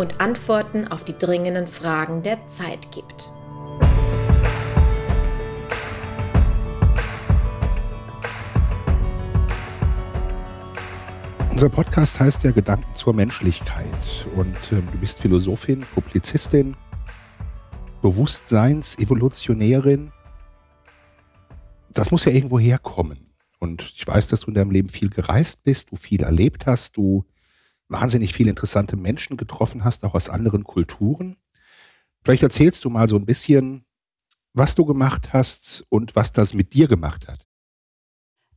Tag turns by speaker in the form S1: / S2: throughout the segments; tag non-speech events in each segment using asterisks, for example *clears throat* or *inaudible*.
S1: und Antworten auf die dringenden Fragen der Zeit gibt.
S2: Unser Podcast heißt ja Gedanken zur Menschlichkeit und äh, du bist Philosophin, Publizistin, Bewusstseinsevolutionärin. Das muss ja irgendwo herkommen. Und ich weiß, dass du in deinem Leben viel gereist bist, du viel erlebt hast, du wahnsinnig viele interessante Menschen getroffen hast, auch aus anderen Kulturen. Vielleicht erzählst du mal so ein bisschen, was du gemacht hast und was das mit dir gemacht hat.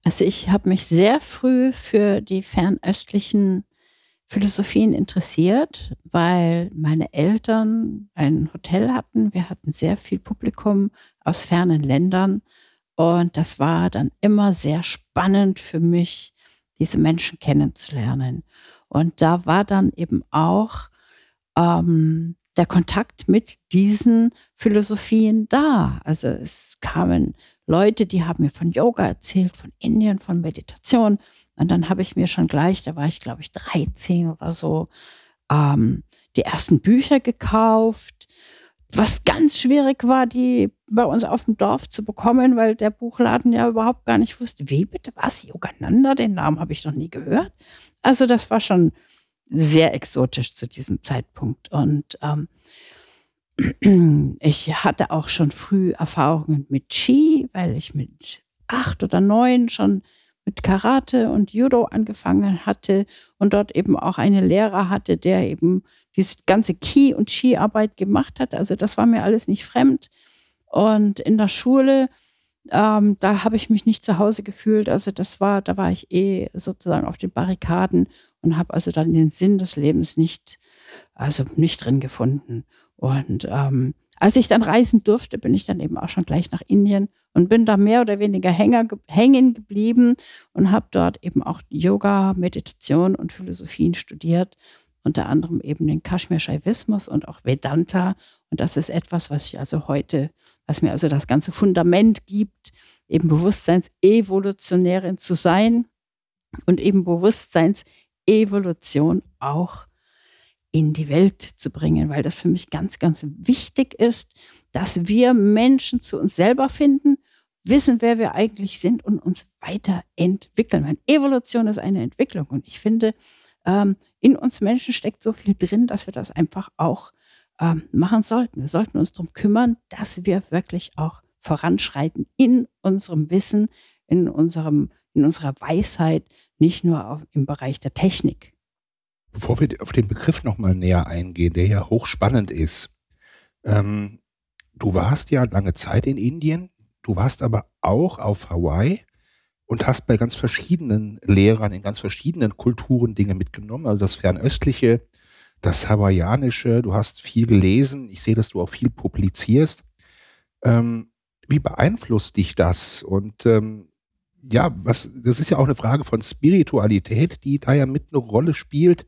S3: Also ich habe mich sehr früh für die fernöstlichen Philosophien interessiert, weil meine Eltern ein Hotel hatten. Wir hatten sehr viel Publikum aus fernen Ländern und das war dann immer sehr spannend für mich, diese Menschen kennenzulernen. Und da war dann eben auch ähm, der Kontakt mit diesen Philosophien da. Also es kamen Leute, die haben mir von Yoga erzählt, von Indien, von Meditation. Und dann habe ich mir schon gleich, da war ich glaube ich 13 oder so, ähm, die ersten Bücher gekauft. Was ganz schwierig war, die bei uns auf dem Dorf zu bekommen, weil der Buchladen ja überhaupt gar nicht wusste, wie bitte was, Yogananda, den Namen habe ich noch nie gehört. Also das war schon sehr exotisch zu diesem Zeitpunkt. Und ähm, *clears throat* ich hatte auch schon früh Erfahrungen mit Ski, weil ich mit acht oder neun schon mit Karate und Judo angefangen hatte und dort eben auch einen Lehrer hatte, der eben diese ganze Ki- und Skiarbeit gemacht hat. Also das war mir alles nicht fremd. Und in der Schule ähm, da habe ich mich nicht zu Hause gefühlt. Also das war, da war ich eh sozusagen auf den Barrikaden und habe also dann den Sinn des Lebens nicht, also nicht drin gefunden. Und ähm, als ich dann reisen durfte, bin ich dann eben auch schon gleich nach Indien und bin da mehr oder weniger hänger, hängen geblieben und habe dort eben auch Yoga, Meditation und Philosophien studiert, unter anderem eben den Kashmir-Shaivismus und auch Vedanta. Und das ist etwas, was ich also heute was mir also das ganze Fundament gibt, eben Bewusstseinsevolutionärin zu sein und eben Bewusstseinsevolution auch in die Welt zu bringen, weil das für mich ganz, ganz wichtig ist, dass wir Menschen zu uns selber finden, wissen, wer wir eigentlich sind und uns weiterentwickeln. Weil Evolution ist eine Entwicklung und ich finde, ähm, in uns Menschen steckt so viel drin, dass wir das einfach auch äh, machen sollten. Wir sollten uns darum kümmern, dass wir wirklich auch voranschreiten in unserem Wissen, in, unserem, in unserer Weisheit, nicht nur auf, im Bereich der Technik.
S2: Bevor wir auf den Begriff nochmal näher eingehen, der ja hochspannend ist. Ähm, du warst ja lange Zeit in Indien, du warst aber auch auf Hawaii und hast bei ganz verschiedenen Lehrern in ganz verschiedenen Kulturen Dinge mitgenommen. Also das Fernöstliche, das Hawaiianische, du hast viel gelesen, ich sehe, dass du auch viel publizierst. Ähm, wie beeinflusst dich das? Und ähm, ja, was, das ist ja auch eine Frage von Spiritualität, die da ja mit eine Rolle spielt.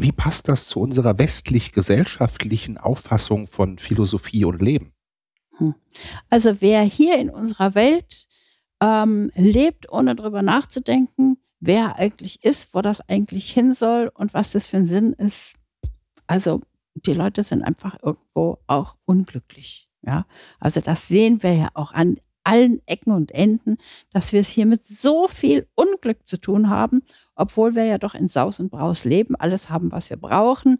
S2: Wie passt das zu unserer westlich-gesellschaftlichen Auffassung von Philosophie und Leben?
S3: Hm. Also wer hier in unserer Welt ähm, lebt, ohne darüber nachzudenken, wer eigentlich ist, wo das eigentlich hin soll und was das für ein Sinn ist, also die Leute sind einfach irgendwo auch unglücklich. Ja, also das sehen wir ja auch an allen Ecken und Enden, dass wir es hier mit so viel Unglück zu tun haben, obwohl wir ja doch in Saus und Braus leben, alles haben, was wir brauchen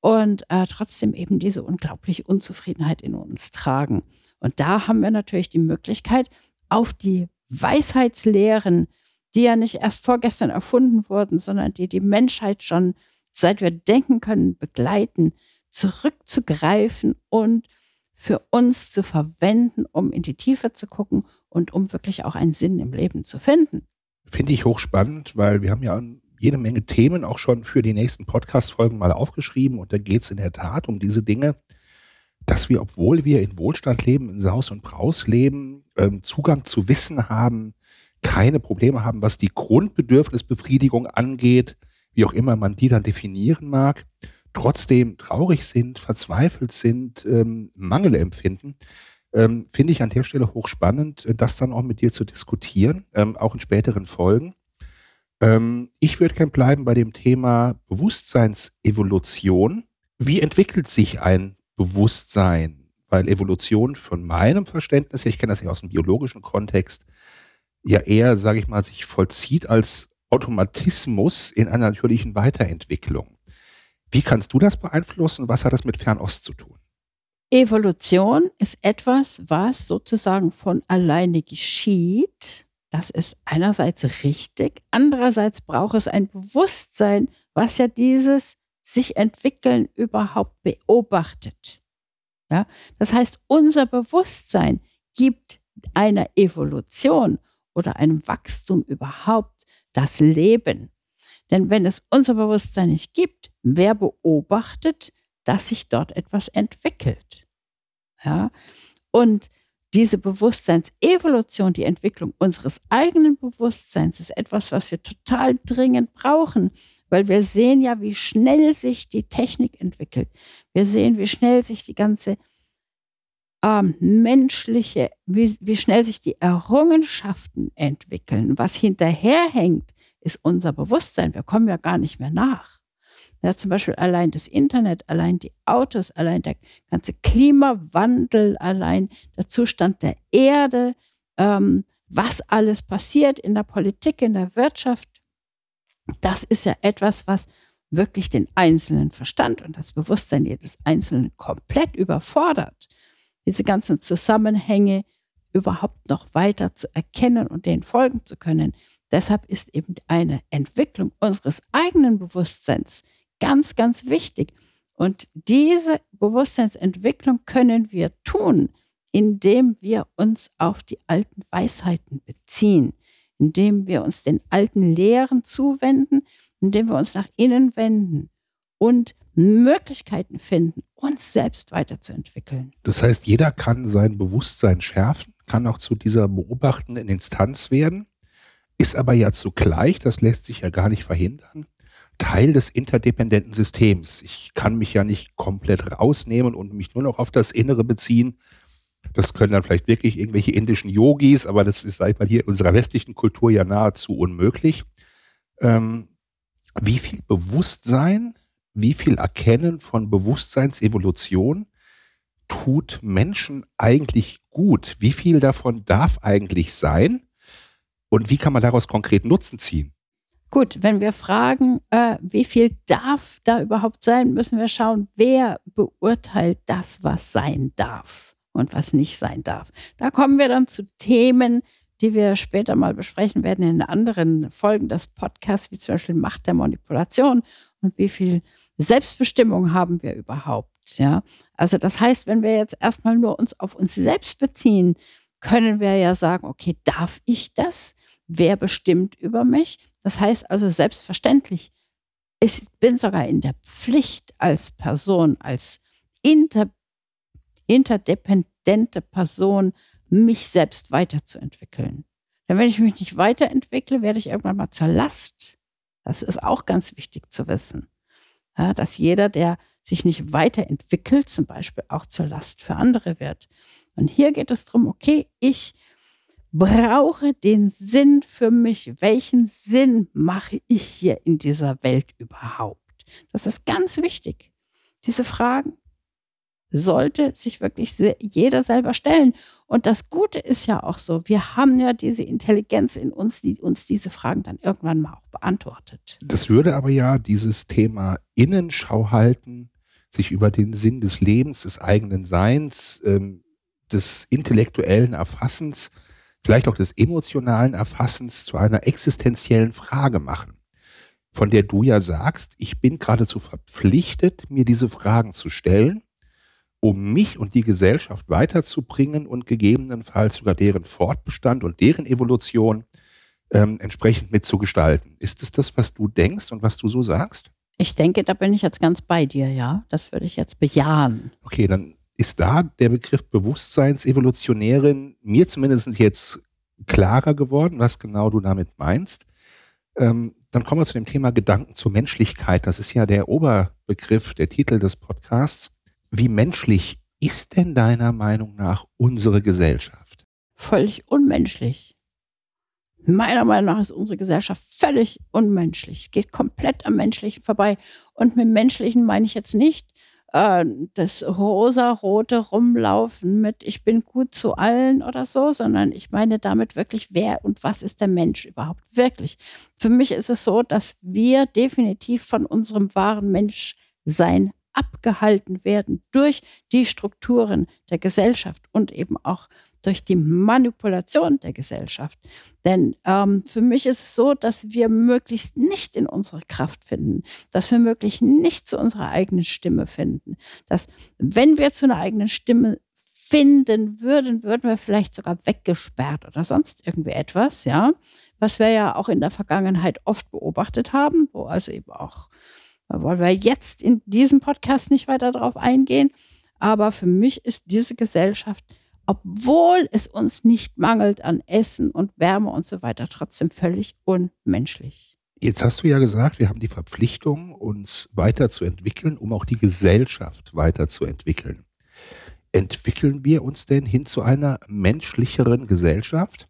S3: und äh, trotzdem eben diese unglaubliche Unzufriedenheit in uns tragen. Und da haben wir natürlich die Möglichkeit, auf die Weisheitslehren, die ja nicht erst vorgestern erfunden wurden, sondern die die Menschheit schon seit wir denken können, begleiten, zurückzugreifen und für uns zu verwenden, um in die Tiefe zu gucken und um wirklich auch einen Sinn im Leben zu finden.
S2: Finde ich hochspannend, weil wir haben ja jede Menge Themen auch schon für die nächsten Podcast-Folgen mal aufgeschrieben und da geht es in der Tat um diese Dinge. dass wir, obwohl wir in Wohlstand leben, in Saus und Braus leben, ähm, Zugang zu Wissen haben, keine Probleme haben, was die Grundbedürfnisbefriedigung angeht, wie auch immer man die dann definieren mag, trotzdem traurig sind, verzweifelt sind, ähm, Mangel empfinden, ähm, finde ich an der Stelle hochspannend, äh, das dann auch mit dir zu diskutieren, ähm, auch in späteren Folgen. Ähm, ich würde gern bleiben bei dem Thema Bewusstseinsevolution. Wie entwickelt sich ein Bewusstsein? Weil Evolution von meinem Verständnis, ich kenne das ja aus dem biologischen Kontext, ja eher, sage ich mal, sich vollzieht als Automatismus in einer natürlichen Weiterentwicklung. Wie kannst du das beeinflussen? Was hat das mit Fernost zu tun?
S3: Evolution ist etwas, was sozusagen von alleine geschieht. Das ist einerseits richtig, andererseits braucht es ein Bewusstsein, was ja dieses sich entwickeln überhaupt beobachtet. Ja? Das heißt, unser Bewusstsein gibt einer Evolution oder einem Wachstum überhaupt das Leben. Denn wenn es unser Bewusstsein nicht gibt, wer beobachtet, dass sich dort etwas entwickelt? Ja? Und diese Bewusstseinsevolution, die Entwicklung unseres eigenen Bewusstseins ist etwas, was wir total dringend brauchen, weil wir sehen ja, wie schnell sich die Technik entwickelt. Wir sehen, wie schnell sich die ganze ähm, menschliche, wie, wie schnell sich die Errungenschaften entwickeln. Was hinterherhängt, ist unser Bewusstsein. Wir kommen ja gar nicht mehr nach. Ja, zum Beispiel allein das Internet, allein die Autos, allein der ganze Klimawandel, allein der Zustand der Erde, ähm, was alles passiert in der Politik, in der Wirtschaft. Das ist ja etwas, was wirklich den einzelnen Verstand und das Bewusstsein jedes Einzelnen komplett überfordert diese ganzen Zusammenhänge überhaupt noch weiter zu erkennen und denen folgen zu können. Deshalb ist eben eine Entwicklung unseres eigenen Bewusstseins ganz, ganz wichtig. Und diese Bewusstseinsentwicklung können wir tun, indem wir uns auf die alten Weisheiten beziehen, indem wir uns den alten Lehren zuwenden, indem wir uns nach innen wenden und Möglichkeiten finden, uns selbst weiterzuentwickeln.
S2: Das heißt, jeder kann sein Bewusstsein schärfen, kann auch zu dieser beobachtenden Instanz werden, ist aber ja zugleich, das lässt sich ja gar nicht verhindern, Teil des interdependenten Systems. Ich kann mich ja nicht komplett rausnehmen und mich nur noch auf das Innere beziehen. Das können dann vielleicht wirklich irgendwelche indischen Yogis, aber das ist, sag ich mal, hier in unserer westlichen Kultur ja nahezu unmöglich. Ähm, wie viel Bewusstsein wie viel Erkennen von Bewusstseinsevolution tut Menschen eigentlich gut? Wie viel davon darf eigentlich sein? Und wie kann man daraus konkret Nutzen ziehen?
S3: Gut, wenn wir fragen, äh, wie viel darf da überhaupt sein, müssen wir schauen, wer beurteilt das, was sein darf und was nicht sein darf. Da kommen wir dann zu Themen, die wir später mal besprechen werden in anderen Folgen des Podcasts, wie zum Beispiel Macht der Manipulation und wie viel Selbstbestimmung haben wir überhaupt? Ja, also das heißt, wenn wir jetzt erstmal nur uns auf uns selbst beziehen, können wir ja sagen, okay, darf ich das? Wer bestimmt über mich? Das heißt also selbstverständlich, ich bin sogar in der Pflicht als Person, als inter, interdependente Person, mich selbst weiterzuentwickeln. Denn wenn ich mich nicht weiterentwickle, werde ich irgendwann mal zur Last. Das ist auch ganz wichtig zu wissen ja, dass jeder, der sich nicht weiterentwickelt, zum Beispiel auch zur Last für andere wird. Und hier geht es darum, okay, ich brauche den Sinn für mich. Welchen Sinn mache ich hier in dieser Welt überhaupt? Das ist ganz wichtig. Diese Fragen sollte sich wirklich jeder selber stellen. Und das Gute ist ja auch so, wir haben ja diese Intelligenz in uns, die uns diese Fragen dann irgendwann mal auch beantwortet.
S2: Das würde aber ja dieses Thema Innenschau halten, sich über den Sinn des Lebens, des eigenen Seins, ähm, des intellektuellen Erfassens, vielleicht auch des emotionalen Erfassens zu einer existenziellen Frage machen, von der du ja sagst, ich bin geradezu verpflichtet, mir diese Fragen zu stellen um mich und die Gesellschaft weiterzubringen und gegebenenfalls sogar deren Fortbestand und deren Evolution ähm, entsprechend mitzugestalten. Ist es das, was du denkst und was du so sagst?
S3: Ich denke, da bin ich jetzt ganz bei dir, ja. Das würde ich jetzt bejahen.
S2: Okay, dann ist da der Begriff Bewusstseinsevolutionärin mir zumindest jetzt klarer geworden, was genau du damit meinst. Ähm, dann kommen wir zu dem Thema Gedanken zur Menschlichkeit. Das ist ja der Oberbegriff, der Titel des Podcasts. Wie menschlich ist denn deiner Meinung nach unsere Gesellschaft?
S3: Völlig unmenschlich. Meiner Meinung nach ist unsere Gesellschaft völlig unmenschlich. Es geht komplett am Menschlichen vorbei. Und mit Menschlichen meine ich jetzt nicht äh, das rosa-rote Rumlaufen mit Ich bin gut zu allen oder so, sondern ich meine damit wirklich, wer und was ist der Mensch überhaupt wirklich. Für mich ist es so, dass wir definitiv von unserem wahren Menschsein abgehalten werden durch die Strukturen der Gesellschaft und eben auch durch die Manipulation der Gesellschaft. Denn ähm, für mich ist es so, dass wir möglichst nicht in unsere Kraft finden, dass wir möglichst nicht zu unserer eigenen Stimme finden, dass wenn wir zu einer eigenen Stimme finden würden, würden wir vielleicht sogar weggesperrt oder sonst irgendwie etwas, ja, was wir ja auch in der Vergangenheit oft beobachtet haben, wo also eben auch, da wollen wir jetzt in diesem Podcast nicht weiter darauf eingehen, aber für mich ist diese Gesellschaft obwohl es uns nicht mangelt an Essen und Wärme und so weiter, trotzdem völlig unmenschlich.
S2: Jetzt hast du ja gesagt, wir haben die Verpflichtung, uns weiterzuentwickeln, um auch die Gesellschaft weiterzuentwickeln. Entwickeln wir uns denn hin zu einer menschlicheren Gesellschaft?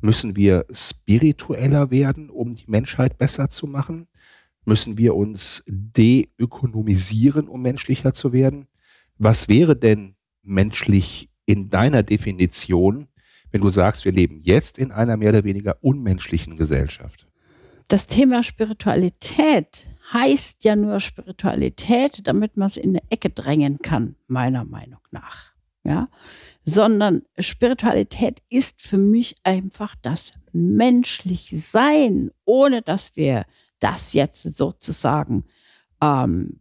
S2: Müssen wir spiritueller werden, um die Menschheit besser zu machen? Müssen wir uns deökonomisieren, um menschlicher zu werden? Was wäre denn menschlich in deiner Definition, wenn du sagst, wir leben jetzt in einer mehr oder weniger unmenschlichen Gesellschaft?
S3: Das Thema Spiritualität heißt ja nur Spiritualität, damit man es in eine Ecke drängen kann, meiner Meinung nach. Ja, sondern Spiritualität ist für mich einfach das menschlich Sein, ohne dass wir das jetzt sozusagen ähm,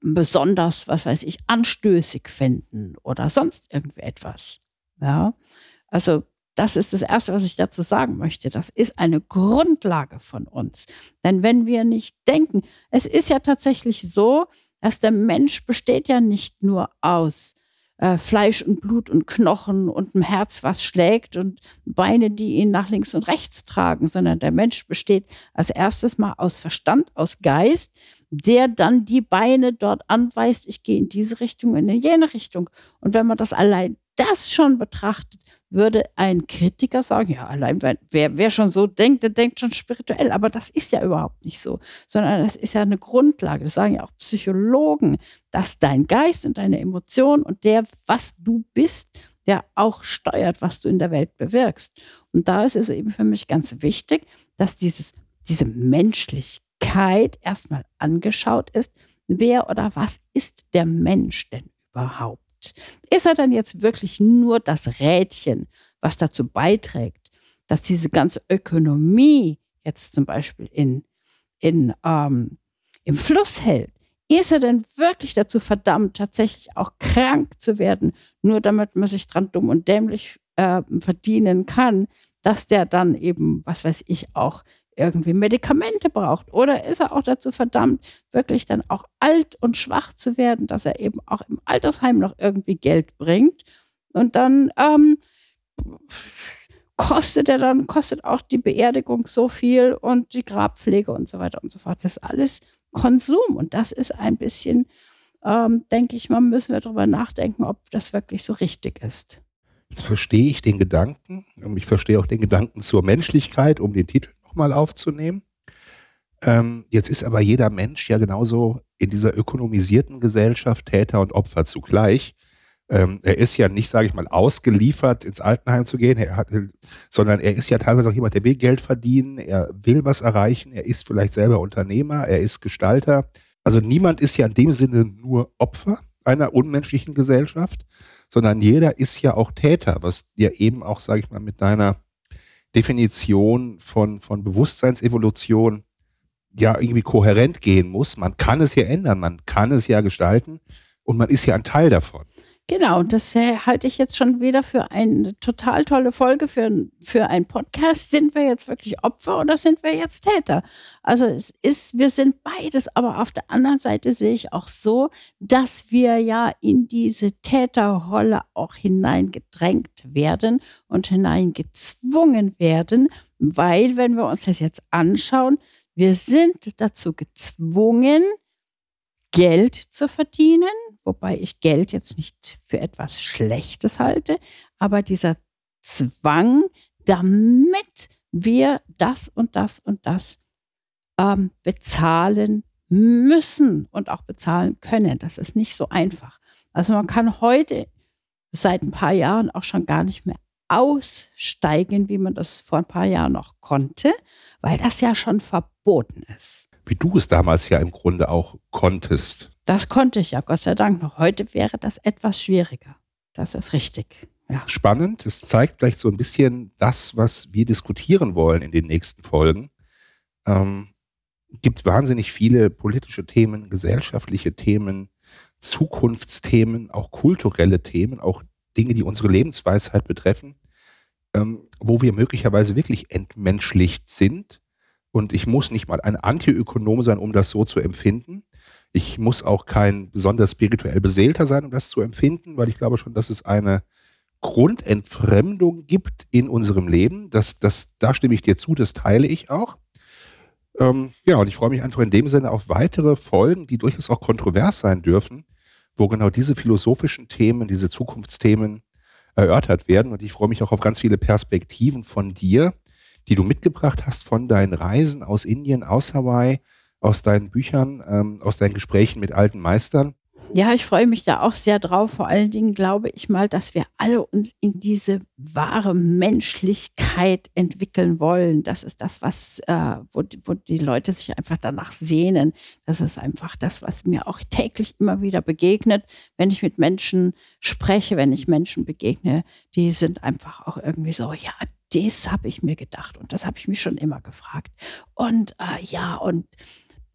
S3: besonders, was weiß ich, anstößig finden oder sonst irgendwie etwas. Ja, also das ist das Erste, was ich dazu sagen möchte. Das ist eine Grundlage von uns. Denn wenn wir nicht denken, es ist ja tatsächlich so, dass der Mensch besteht ja nicht nur aus äh, Fleisch und Blut und Knochen und einem Herz, was schlägt und Beine, die ihn nach links und rechts tragen, sondern der Mensch besteht als erstes mal aus Verstand, aus Geist der dann die Beine dort anweist, ich gehe in diese Richtung, in jene Richtung. Und wenn man das allein das schon betrachtet, würde ein Kritiker sagen, ja, allein wer, wer schon so denkt, der denkt schon spirituell. Aber das ist ja überhaupt nicht so, sondern das ist ja eine Grundlage. Das sagen ja auch Psychologen, dass dein Geist und deine Emotionen und der, was du bist, der auch steuert, was du in der Welt bewirkst. Und da ist es eben für mich ganz wichtig, dass dieses, diese menschlich Wirklichkeit erstmal angeschaut ist, wer oder was ist der Mensch denn überhaupt? Ist er dann jetzt wirklich nur das Rädchen, was dazu beiträgt, dass diese ganze Ökonomie jetzt zum Beispiel in, in, ähm, im Fluss hält? Ist er denn wirklich dazu verdammt, tatsächlich auch krank zu werden, nur damit man sich dran dumm und dämlich äh, verdienen kann, dass der dann eben, was weiß ich, auch irgendwie Medikamente braucht? Oder ist er auch dazu verdammt, wirklich dann auch alt und schwach zu werden, dass er eben auch im Altersheim noch irgendwie Geld bringt? Und dann ähm, kostet er dann, kostet auch die Beerdigung so viel und die Grabpflege und so weiter und so fort. Das ist alles Konsum und das ist ein bisschen, ähm, denke ich mal, müssen wir darüber nachdenken, ob das wirklich so richtig ist.
S2: Jetzt verstehe ich den Gedanken und ich verstehe auch den Gedanken zur Menschlichkeit, um den Titel nochmal aufzunehmen. Ähm, jetzt ist aber jeder Mensch ja genauso in dieser ökonomisierten Gesellschaft Täter und Opfer zugleich. Ähm, er ist ja nicht, sage ich mal, ausgeliefert, ins Altenheim zu gehen, er hat, sondern er ist ja teilweise auch jemand, der will Geld verdienen, er will was erreichen, er ist vielleicht selber Unternehmer, er ist Gestalter. Also niemand ist ja in dem Sinne nur Opfer einer unmenschlichen Gesellschaft, sondern jeder ist ja auch Täter, was ja eben auch, sage ich mal, mit deiner Definition von, von Bewusstseinsevolution ja irgendwie kohärent gehen muss. Man kann es ja ändern, man kann es ja gestalten und man ist ja ein Teil davon.
S3: Genau, das äh, halte ich jetzt schon wieder für eine total tolle Folge für, für einen Podcast. Sind wir jetzt wirklich Opfer oder sind wir jetzt Täter? Also es ist, wir sind beides, aber auf der anderen Seite sehe ich auch so, dass wir ja in diese Täterrolle auch hineingedrängt werden und hineingezwungen werden, weil, wenn wir uns das jetzt anschauen, wir sind dazu gezwungen, Geld zu verdienen, wobei ich Geld jetzt nicht für etwas Schlechtes halte, aber dieser Zwang, damit wir das und das und das ähm, bezahlen müssen und auch bezahlen können. Das ist nicht so einfach. Also man kann heute seit ein paar Jahren auch schon gar nicht mehr aussteigen, wie man das vor ein paar Jahren noch konnte, weil das ja schon verboten ist
S2: wie du es damals ja im Grunde auch konntest.
S3: Das konnte ich ja, Gott sei Dank noch. Heute wäre das etwas schwieriger. Das ist richtig. Ja.
S2: Spannend. Es zeigt vielleicht so ein bisschen das, was wir diskutieren wollen in den nächsten Folgen. Ähm, gibt wahnsinnig viele politische Themen, gesellschaftliche Themen, Zukunftsthemen, auch kulturelle Themen, auch Dinge, die unsere Lebensweisheit betreffen, ähm, wo wir möglicherweise wirklich entmenschlicht sind und ich muss nicht mal ein Antiökonom sein, um das so zu empfinden. Ich muss auch kein besonders spirituell beseelter sein, um das zu empfinden, weil ich glaube schon, dass es eine Grundentfremdung gibt in unserem Leben. Das, das, da stimme ich dir zu, das teile ich auch. Ähm, ja, und ich freue mich einfach in dem Sinne auf weitere Folgen, die durchaus auch kontrovers sein dürfen, wo genau diese philosophischen Themen, diese Zukunftsthemen erörtert werden. Und ich freue mich auch auf ganz viele Perspektiven von dir, die du mitgebracht hast von deinen Reisen aus Indien, aus Hawaii, aus deinen Büchern, ähm, aus deinen Gesprächen mit alten Meistern.
S3: Ja, ich freue mich da auch sehr drauf. Vor allen Dingen glaube ich mal, dass wir alle uns in diese wahre Menschlichkeit entwickeln wollen. Das ist das, was, äh, wo, wo die Leute sich einfach danach sehnen. Das ist einfach das, was mir auch täglich immer wieder begegnet, wenn ich mit Menschen spreche, wenn ich Menschen begegne. Die sind einfach auch irgendwie so, ja, das habe ich mir gedacht und das habe ich mich schon immer gefragt. Und äh, ja, und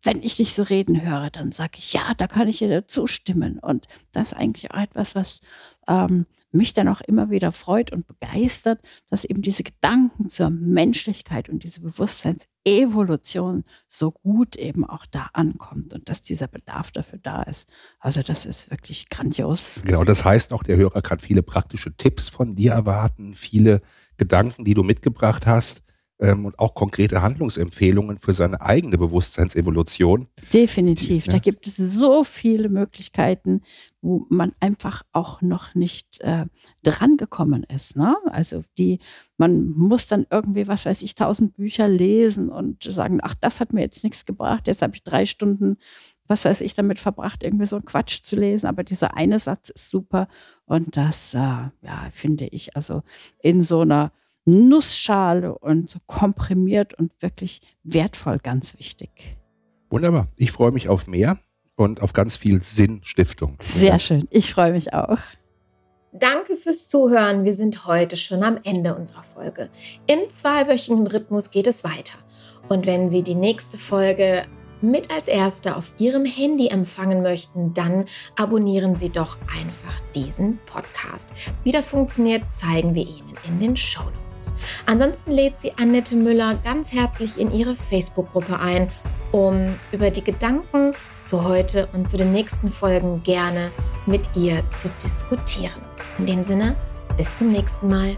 S3: wenn ich dich so reden höre, dann sage ich, ja, da kann ich dir zustimmen. Und das ist eigentlich auch etwas, was ähm, mich dann auch immer wieder freut und begeistert, dass eben diese Gedanken zur Menschlichkeit und diese Bewusstseinsevolution so gut eben auch da ankommt und dass dieser Bedarf dafür da ist. Also das ist wirklich grandios.
S2: Genau, das heißt auch, der Hörer kann viele praktische Tipps von dir erwarten, viele Gedanken, die du mitgebracht hast ähm, und auch konkrete Handlungsempfehlungen für seine eigene Bewusstseinsevolution.
S3: Definitiv. Die, ne? Da gibt es so viele Möglichkeiten, wo man einfach auch noch nicht äh, drangekommen ist. Ne? Also die, man muss dann irgendwie, was weiß ich, tausend Bücher lesen und sagen, ach, das hat mir jetzt nichts gebracht. Jetzt habe ich drei Stunden was weiß ich, damit verbracht, irgendwie so einen Quatsch zu lesen. Aber dieser eine Satz ist super. Und das, äh, ja, finde ich, also in so einer Nussschale und so komprimiert und wirklich wertvoll, ganz wichtig.
S2: Wunderbar. Ich freue mich auf mehr und auf ganz viel Sinnstiftung.
S3: Sehr schön. Ich freue mich auch.
S1: Danke fürs Zuhören. Wir sind heute schon am Ende unserer Folge. Im zweiwöchigen Rhythmus geht es weiter. Und wenn Sie die nächste Folge mit als Erste auf Ihrem Handy empfangen möchten, dann abonnieren Sie doch einfach diesen Podcast. Wie das funktioniert, zeigen wir Ihnen in den Show Notes. Ansonsten lädt sie Annette Müller ganz herzlich in ihre Facebook-Gruppe ein, um über die Gedanken zu heute und zu den nächsten Folgen gerne mit ihr zu diskutieren. In dem Sinne, bis zum nächsten Mal.